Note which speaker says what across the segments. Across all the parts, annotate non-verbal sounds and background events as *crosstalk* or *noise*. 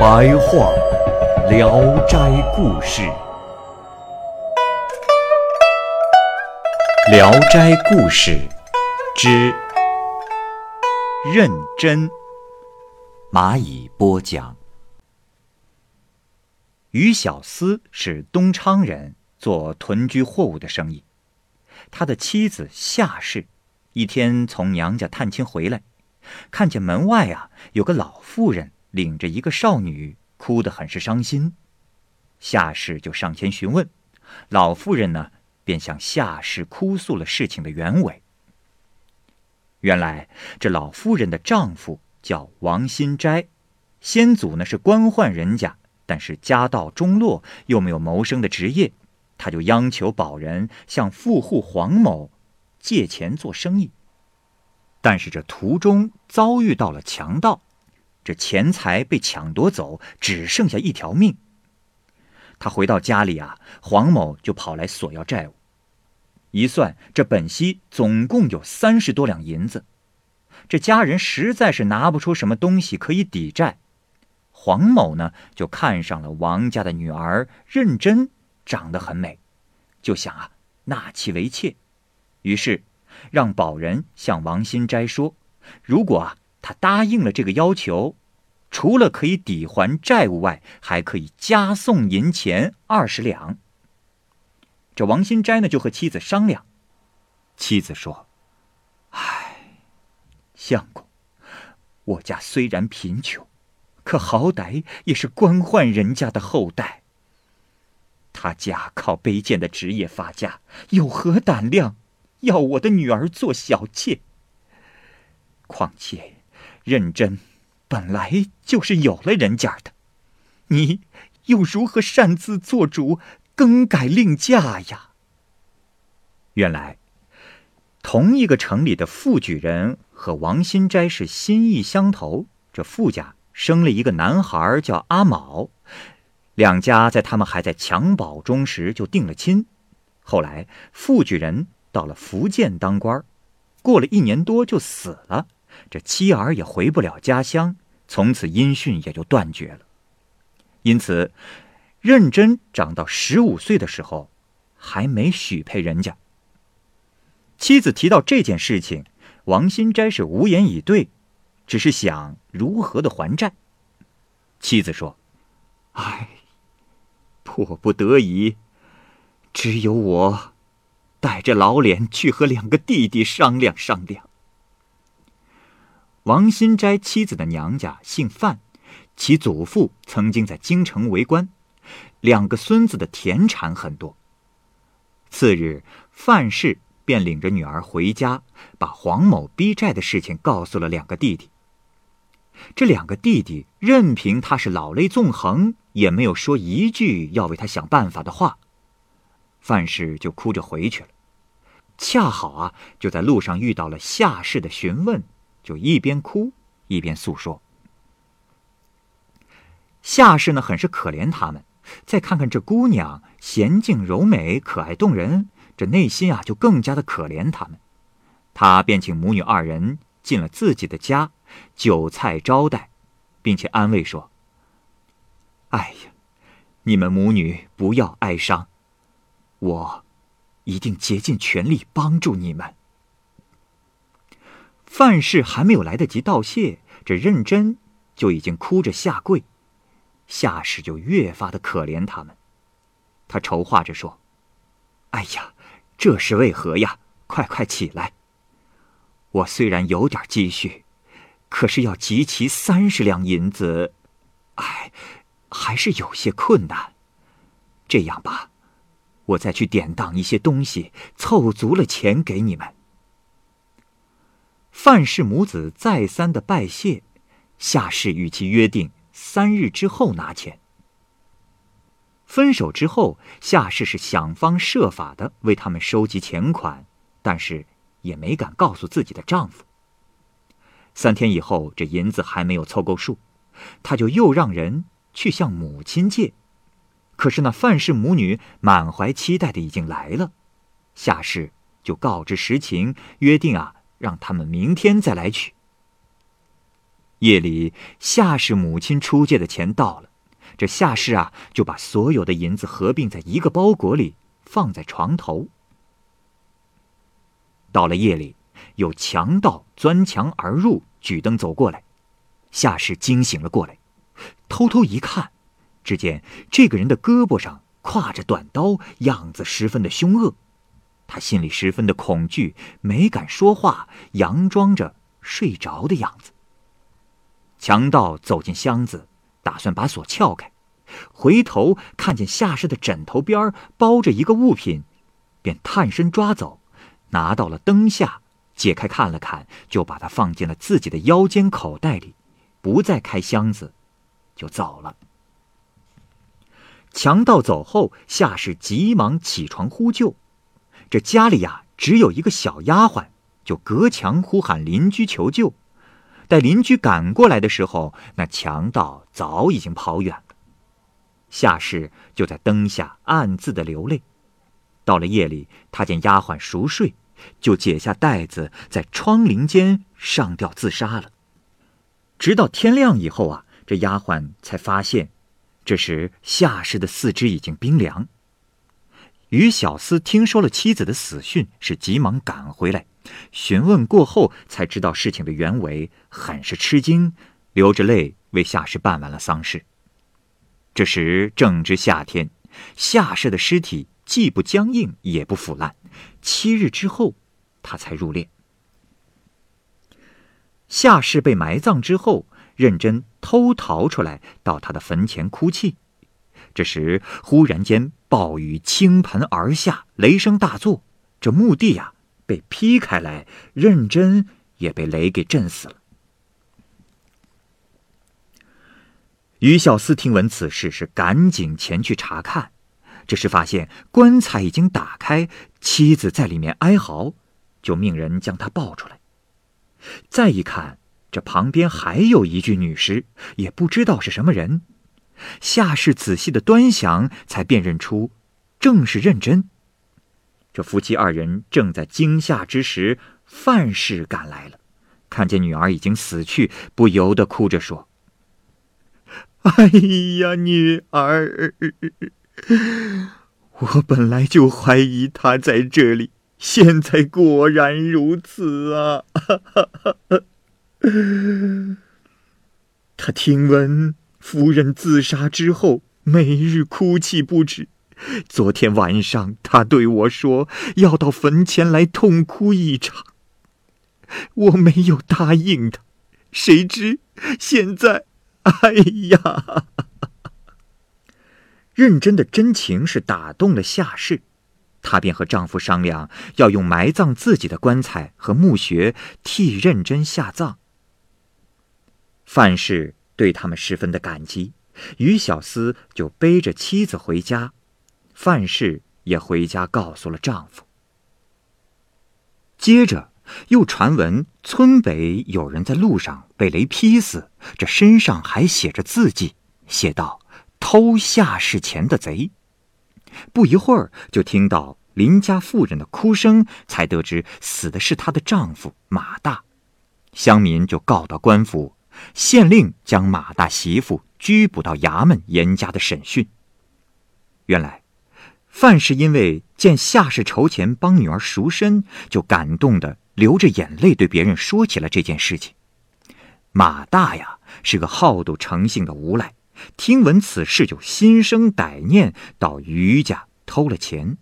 Speaker 1: 白话《聊斋故事》，《聊斋故事》之认真，蚂蚁播讲。于小思是东昌人，做囤居货物的生意。他的妻子夏氏一天从娘家探亲回来，看见门外啊有个老妇人领着一个少女，哭得很是伤心。夏氏就上前询问，老妇人呢便向夏氏哭诉了事情的原委。原来这老妇人的丈夫叫王新斋，先祖呢是官宦人家。但是家道中落，又没有谋生的职业，他就央求保人向富户黄某借钱做生意。但是这途中遭遇到了强盗，这钱财被抢夺走，只剩下一条命。他回到家里啊，黄某就跑来索要债务。一算，这本息总共有三十多两银子，这家人实在是拿不出什么东西可以抵债。黄某呢，就看上了王家的女儿认真，长得很美，就想啊纳其为妾，于是让保人向王新斋说，如果啊他答应了这个要求，除了可以抵还债务外，还可以加送银钱二十两。这王新斋呢就和妻子商量，妻子说：“唉，相公，我家虽然贫穷。”可好歹也是官宦人家的后代。他家靠卑贱的职业发家，有何胆量要我的女儿做小妾？况且，认真本来就是有了人家的，你又如何擅自做主更改令嫁呀？原来，同一个城里的富举人和王新斋是心意相投，这富家。生了一个男孩，叫阿卯。两家在他们还在襁褓中时就定了亲。后来富举人到了福建当官，过了一年多就死了，这妻儿也回不了家乡，从此音讯也就断绝了。因此，认真长到十五岁的时候，还没许配人家。妻子提到这件事情，王新斋是无言以对。只是想如何的还债。妻子说：“唉，迫不得已，只有我带着老脸去和两个弟弟商量商量。”王新斋妻子的娘家姓范，其祖父曾经在京城为官，两个孙子的田产很多。次日，范氏便领着女儿回家，把黄某逼债的事情告诉了两个弟弟。这两个弟弟任凭他是老泪纵横，也没有说一句要为他想办法的话。范氏就哭着回去了。恰好啊，就在路上遇到了夏氏的询问，就一边哭一边诉说。夏氏呢，很是可怜他们。再看看这姑娘娴静柔美、可爱动人，这内心啊就更加的可怜他们。他便请母女二人进了自己的家。酒菜招待，并且安慰说：“哎呀，你们母女不要哀伤，我一定竭尽全力帮助你们。”范氏还没有来得及道谢，这认真就已经哭着下跪。夏氏就越发的可怜他们，他筹划着说：“哎呀，这是为何呀？快快起来！我虽然有点积蓄。”可是要集齐三十两银子，哎，还是有些困难。这样吧，我再去典当一些东西，凑足了钱给你们。范氏母子再三的拜谢，夏氏与其约定三日之后拿钱。分手之后，夏氏是想方设法的为他们收集钱款，但是也没敢告诉自己的丈夫。三天以后，这银子还没有凑够数，他就又让人去向母亲借。可是那范氏母女满怀期待的已经来了，夏氏就告知实情，约定啊，让他们明天再来取。夜里，夏氏母亲出借的钱到了。这夏氏啊，就把所有的银子合并在一个包裹里，放在床头。到了夜里，有强盗钻墙而入，举灯走过来，夏氏惊醒了过来，偷偷一看，只见这个人的胳膊上挎着短刀，样子十分的凶恶。他心里十分的恐惧，没敢说话，佯装着睡着的样子。强盗走进箱子。打算把锁撬开，回头看见夏氏的枕头边包着一个物品，便探身抓走，拿到了灯下，解开看了看，就把它放进了自己的腰间口袋里，不再开箱子，就走了。强盗走后，夏氏急忙起床呼救，这家里呀只有一个小丫鬟，就隔墙呼喊邻居求救。待邻居赶过来的时候，那强盗早已经跑远了。夏氏就在灯下暗自的流泪。到了夜里，他见丫鬟熟睡，就解下带子，在窗棂间上吊自杀了。直到天亮以后啊，这丫鬟才发现，这时夏氏的四肢已经冰凉。于小厮听说了妻子的死讯，是急忙赶回来。询问过后，才知道事情的原委，很是吃惊，流着泪为夏氏办完了丧事。这时正值夏天，夏氏的尸体既不僵硬，也不腐烂。七日之后，他才入殓。夏氏被埋葬之后，认真偷逃出来，到他的坟前哭泣。这时忽然间，暴雨倾盆而下，雷声大作，这墓地呀。被劈开来，认真也被雷给震死了。于小司听闻此事，是赶紧前去查看，这时发现棺材已经打开，妻子在里面哀嚎，就命人将她抱出来。再一看，这旁边还有一具女尸，也不知道是什么人。夏氏仔细的端详，才辨认出，正是认真。这夫妻二人正在惊吓之时，范氏赶来了，看见女儿已经死去，不由得哭着说：“哎呀，女儿！我本来就怀疑她在这里，现在果然如此啊！” *laughs* 他听闻夫人自杀之后，每日哭泣不止。昨天晚上，他对我说要到坟前来痛哭一场。我没有答应他，谁知现在，哎呀！认真的真情是打动了夏氏，她便和丈夫商量，要用埋葬自己的棺材和墓穴替认真下葬。范氏对他们十分的感激，于小厮就背着妻子回家。范氏也回家告诉了丈夫。接着又传闻村北有人在路上被雷劈死，这身上还写着字迹，写道：“偷下士钱的贼。”不一会儿，就听到邻家妇人的哭声，才得知死的是她的丈夫马大。乡民就告到官府，县令将马大媳妇拘捕到衙门，严加的审讯。原来。范氏因为见夏氏筹钱帮女儿赎身，就感动的流着眼泪对别人说起了这件事情。马大呀是个好赌成性的无赖，听闻此事就心生歹念，到余家偷了钱。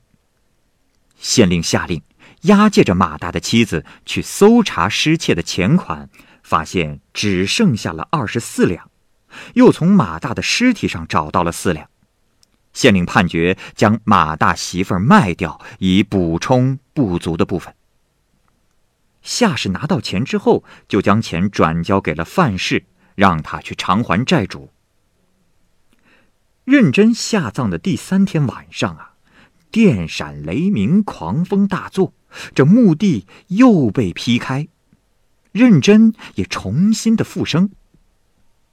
Speaker 1: 县令下令押解着马大的妻子去搜查失窃的钱款，发现只剩下了二十四两，又从马大的尸体上找到了四两。县令判决将马大媳妇儿卖掉，以补充不足的部分。夏氏拿到钱之后，就将钱转交给了范氏，让他去偿还债主。认真下葬的第三天晚上啊，电闪雷鸣，狂风大作，这墓地又被劈开，认真也重新的复生。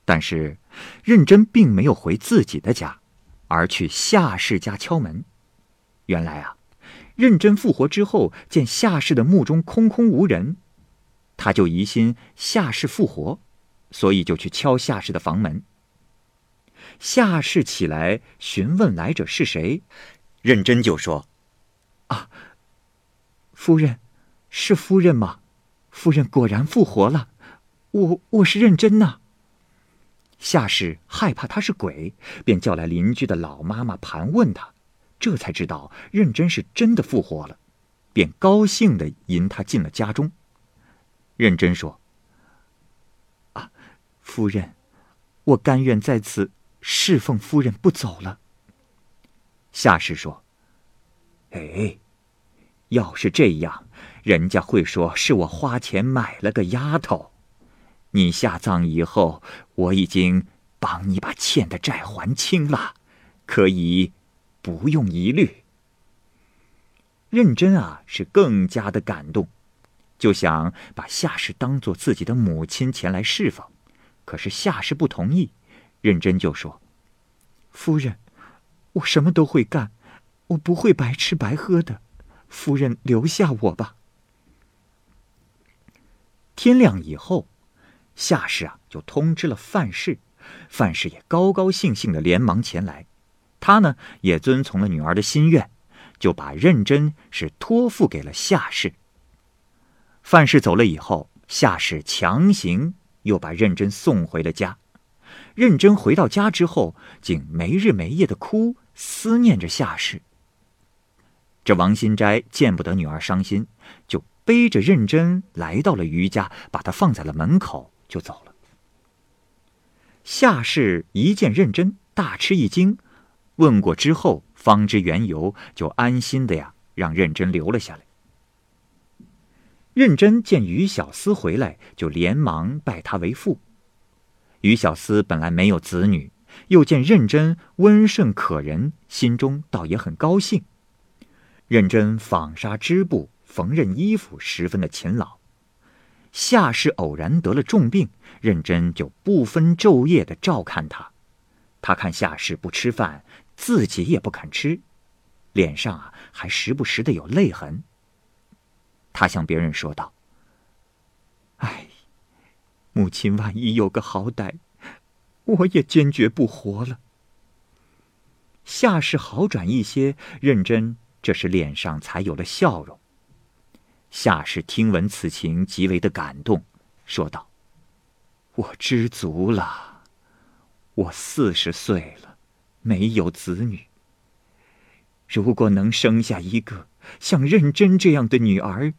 Speaker 1: 但是，认真并没有回自己的家，而去夏氏家敲门。原来啊，认真复活之后，见夏氏的墓中空空无人，他就疑心夏氏复活，所以就去敲夏氏的房门。夏氏起来询问来者是谁，认真就说：“啊，夫人，是夫人吗？夫人果然复活了，我我是认真呐。”夏氏害怕他是鬼，便叫来邻居的老妈妈盘问他，这才知道认真是真的复活了，便高兴的迎他进了家中。认真说：“啊，夫人，我甘愿在此。”侍奉夫人不走了。夏氏说：“哎，要是这样，人家会说是我花钱买了个丫头。你下葬以后，我已经帮你把欠的债还清了，可以不用疑虑。”认真啊，是更加的感动，就想把夏氏当做自己的母亲前来侍奉，可是夏氏不同意。认真就说：“夫人，我什么都会干，我不会白吃白喝的。夫人留下我吧。”天亮以后，夏氏啊就通知了范氏，范氏也高高兴兴的连忙前来。他呢也遵从了女儿的心愿，就把认真是托付给了夏氏。范氏走了以后，夏氏强行又把认真送回了家。认真回到家之后，竟没日没夜的哭，思念着夏氏。这王新斋见不得女儿伤心，就背着认真来到了余家，把她放在了门口，就走了。夏氏一见认真，大吃一惊，问过之后，方知缘由，就安心的呀，让认真留了下来。认真见于小思回来，就连忙拜他为父。于小思本来没有子女，又见认真温顺可人，心中倒也很高兴。认真纺纱织布、缝纫衣服，十分的勤劳。夏氏偶然得了重病，认真就不分昼夜的照看他。他看夏氏不吃饭，自己也不肯吃，脸上啊还时不时的有泪痕。他向别人说道：“哎。”母亲万一有个好歹，我也坚决不活了。夏氏好转一些，认真这时脸上才有了笑容。夏氏听闻此情，极为的感动，说道：“我知足了。我四十岁了，没有子女。如果能生下一个像认真这样的女儿，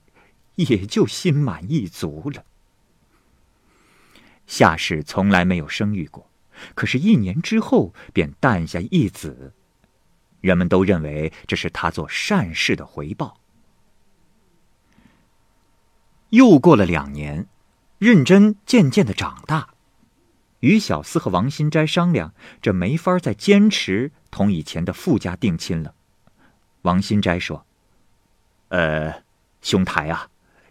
Speaker 1: 也就心满意足了。”夏氏从来没有生育过，可是，一年之后便诞下一子，人们都认为这是他做善事的回报。又过了两年，认真渐渐的长大，于小思和王新斋商量，这没法再坚持同以前的富家定亲了。王新斋说：“呃，兄台啊，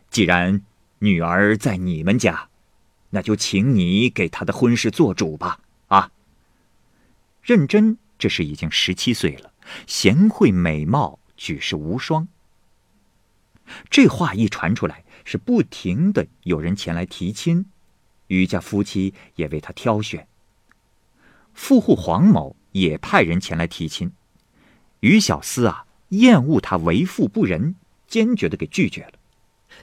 Speaker 1: 既然女儿在你们家。”那就请你给她的婚事做主吧，啊！认真，这时已经十七岁了，贤惠美貌，举世无双。这话一传出来，是不停的有人前来提亲，余家夫妻也为他挑选。富户黄某也派人前来提亲，于小思啊，厌恶他为富不仁，坚决的给拒绝了，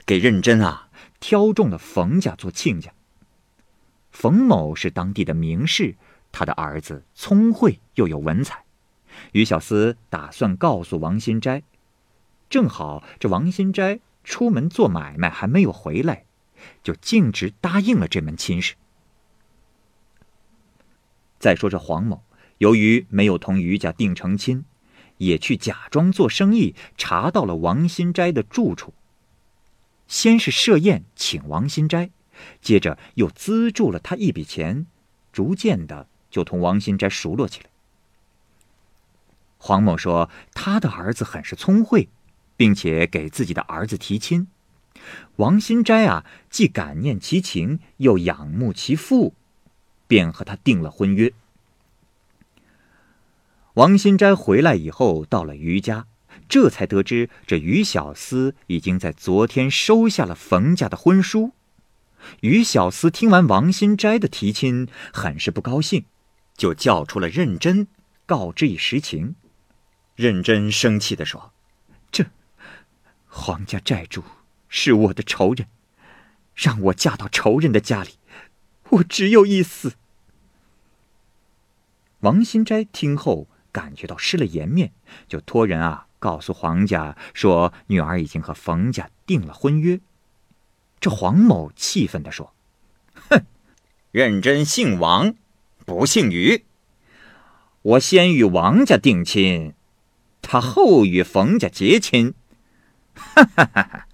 Speaker 1: 给认真啊挑中了冯家做亲家。冯某是当地的名士，他的儿子聪慧又有文采。于小思打算告诉王新斋，正好这王新斋出门做买卖还没有回来，就径直答应了这门亲事。再说这黄某，由于没有同于家定成亲，也去假装做生意，查到了王新斋的住处。先是设宴请王新斋，接着又资助了他一笔钱，逐渐的就同王新斋熟络起来。黄某说，他的儿子很是聪慧，并且给自己的儿子提亲。王新斋啊，既感念其情，又仰慕其父，便和他定了婚约。王新斋回来以后，到了于家，这才得知这于小厮已经在昨天收下了冯家的婚书。于小厮听完王新斋的提亲，很是不高兴，就叫出了认真，告知以实情。认真生气地说：“这黄家债主。”是我的仇人，让我嫁到仇人的家里，我只有一死。王新斋听后感觉到失了颜面，就托人啊告诉黄家说，女儿已经和冯家定了婚约。这黄某气愤地说：“哼，认真姓王，不姓于。我先与王家定亲，他后与冯家结亲。”哈哈哈哈。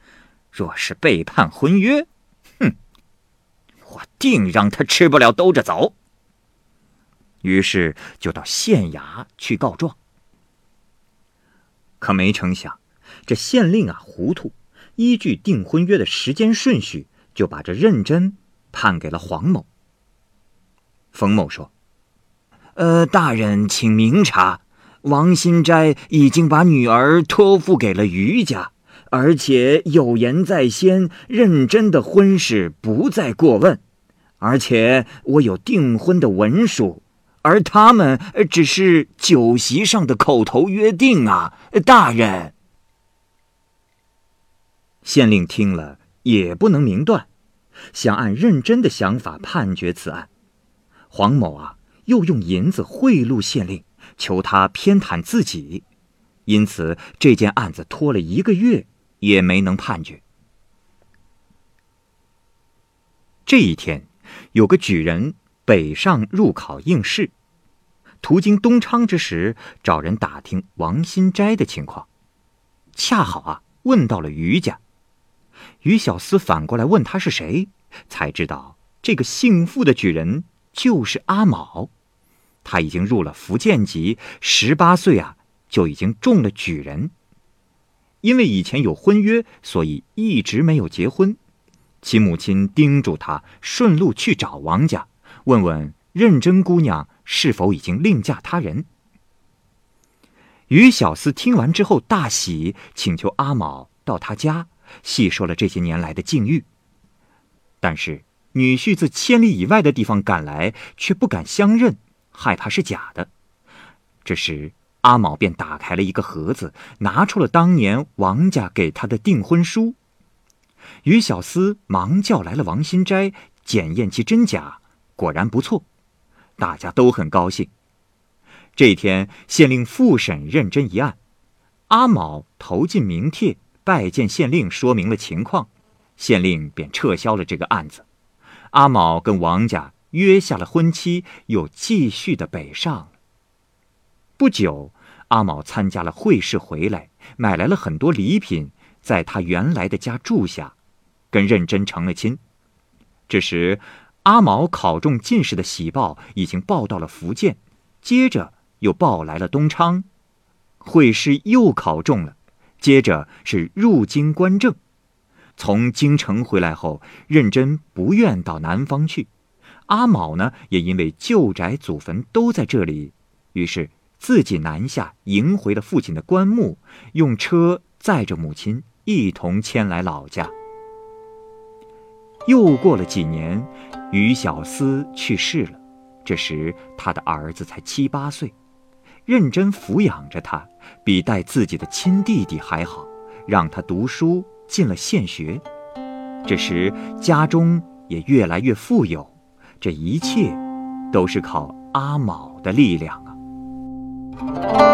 Speaker 1: 若是背叛婚约，哼，我定让他吃不了兜着走。于是就到县衙去告状。可没成想，这县令啊糊涂，依据订婚约的时间顺序，就把这认真判给了黄某。冯某说：“呃，大人请明察，王新斋已经把女儿托付给了余家。”而且有言在先，认真的婚事不再过问，而且我有订婚的文书，而他们只是酒席上的口头约定啊，大人。县令听了也不能明断，想按认真的想法判决此案。黄某啊，又用银子贿赂县令，求他偏袒自己，因此这件案子拖了一个月。也没能判决。这一天，有个举人北上入考应试，途经东昌之时，找人打听王新斋的情况，恰好啊问到了于家。于小厮反过来问他是谁，才知道这个姓傅的举人就是阿卯，他已经入了福建籍，十八岁啊就已经中了举人。因为以前有婚约，所以一直没有结婚。其母亲叮嘱他顺路去找王家，问问认真姑娘是否已经另嫁他人。于小四听完之后大喜，请求阿卯到他家，细说了这些年来的境遇。但是女婿自千里以外的地方赶来，却不敢相认，害怕是假的。这时。阿卯便打开了一个盒子，拿出了当年王家给他的订婚书。于小厮忙叫来了王新斋，检验其真假，果然不错，大家都很高兴。这一天，县令复审认真一案，阿卯投进名帖，拜见县令，说明了情况，县令便撤销了这个案子。阿卯跟王家约下了婚期，又继续的北上。不久，阿卯参加了会试回来，买来了很多礼品，在他原来的家住下，跟认真成了亲。这时，阿卯考中进士的喜报已经报到了福建，接着又报来了东昌，会试又考中了，接着是入京观政。从京城回来后，认真不愿到南方去，阿卯呢，也因为旧宅祖坟都在这里，于是。自己南下迎回了父亲的棺木，用车载着母亲一同迁来老家。又过了几年，于小思去世了。这时他的儿子才七八岁，认真抚养着他，比带自己的亲弟弟还好，让他读书进了县学。这时家中也越来越富有，这一切都是靠阿卯的力量啊。